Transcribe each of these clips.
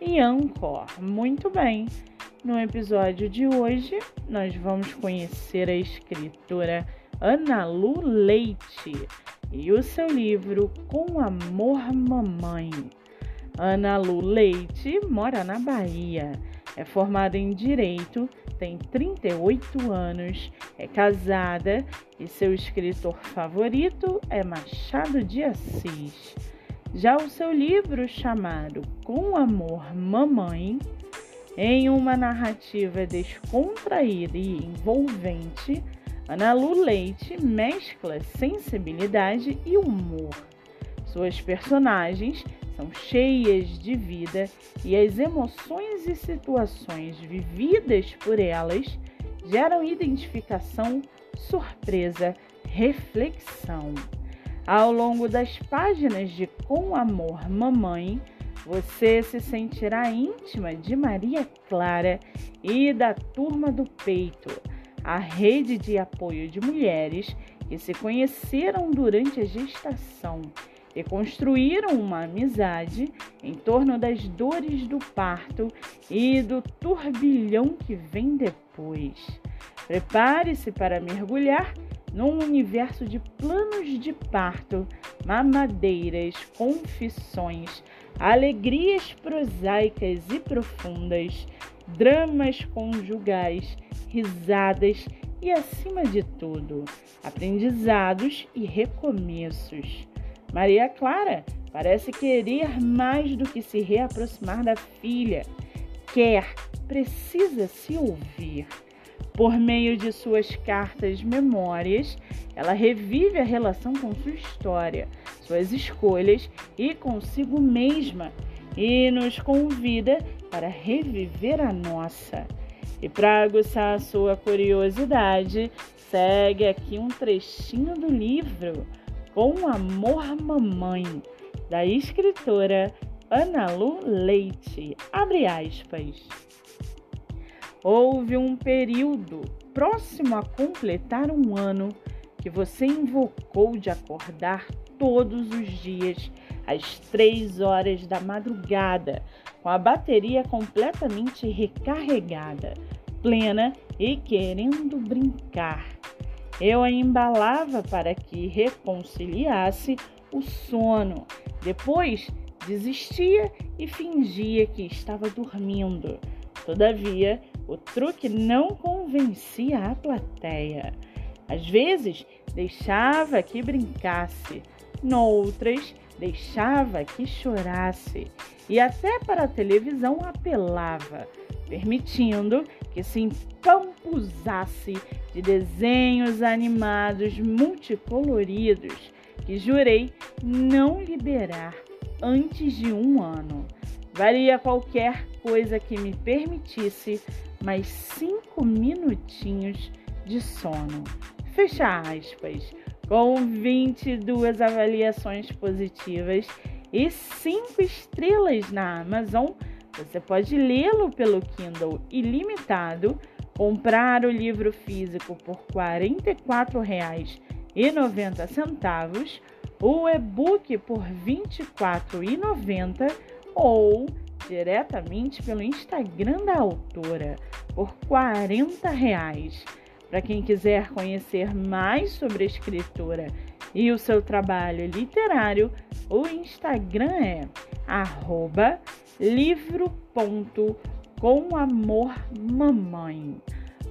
e Anchor. Muito bem, no episódio de hoje nós vamos conhecer a escritora Ana Lu Leite e o seu livro Com Amor Mamãe. Ana Lu Leite mora na Bahia, é formada em Direito, tem 38 anos, é casada e seu escritor favorito é Machado de Assis. Já o seu livro chamado Com Amor Mamãe, em uma narrativa descontraída e envolvente, Ana Lu Leite mescla sensibilidade e humor. Suas personagens são cheias de vida e as emoções e situações vividas por elas geram identificação, surpresa, reflexão. Ao longo das páginas de Com Amor Mamãe, você se sentirá íntima de Maria Clara e da Turma do Peito, a rede de apoio de mulheres que se conheceram durante a gestação e construíram uma amizade em torno das dores do parto e do turbilhão que vem depois. Prepare-se para mergulhar num universo de planos de parto, mamadeiras, confissões, alegrias prosaicas e profundas, dramas conjugais, risadas e, acima de tudo, aprendizados e recomeços. Maria Clara parece querer mais do que se reaproximar da filha. Quer, precisa se ouvir. Por meio de suas cartas memórias, ela revive a relação com sua história, suas escolhas e consigo mesma e nos convida para reviver a nossa. E para aguçar a sua curiosidade, segue aqui um trechinho do livro Com Amor Mamãe, da escritora Ana Lu Leite. Abre aspas. Houve um período próximo a completar um ano que você invocou de acordar todos os dias às três horas da madrugada, com a bateria completamente recarregada, plena e querendo brincar. Eu a embalava para que reconciliasse o sono. Depois desistia e fingia que estava dormindo. Todavia, o truque não convencia a plateia. Às vezes, deixava que brincasse, noutras, deixava que chorasse e até para a televisão apelava, permitindo que se empampuzasse de desenhos animados multicoloridos que jurei não liberar antes de um ano. Varia qualquer coisa que me permitisse mais cinco minutinhos de sono. Fecha aspas. Com 22 avaliações positivas e 5 estrelas na Amazon, você pode lê-lo pelo Kindle ilimitado, comprar o livro físico por R$ 44,90, o e-book por R$ 24,90 ou diretamente pelo Instagram da autora por 40 reais. Para quem quiser conhecer mais sobre a escritora e o seu trabalho literário, o Instagram é livro.comamormamãe.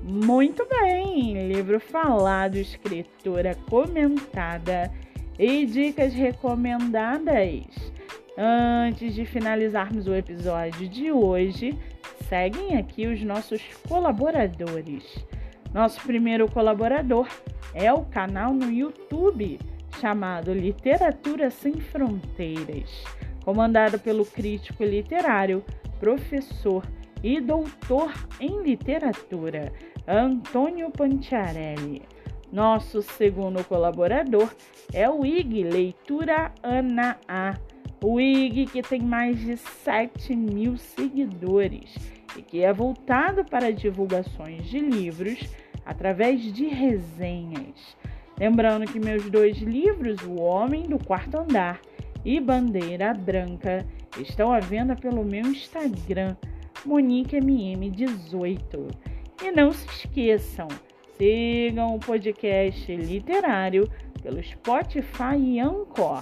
Muito bem, livro falado, escritora comentada e dicas recomendadas. Antes de finalizarmos o episódio de hoje, seguem aqui os nossos colaboradores. Nosso primeiro colaborador é o canal no YouTube chamado Literatura Sem Fronteiras, comandado pelo crítico literário, professor e doutor em literatura, Antônio Panciarelli. Nosso segundo colaborador é o IG Leitura Ana A. O IG que tem mais de 7 mil seguidores e que é voltado para divulgações de livros através de resenhas. Lembrando que meus dois livros, O Homem do Quarto Andar e Bandeira Branca, estão à venda pelo meu Instagram, MoniqueMM18. E não se esqueçam, sigam o podcast literário pelo Spotify e Anchor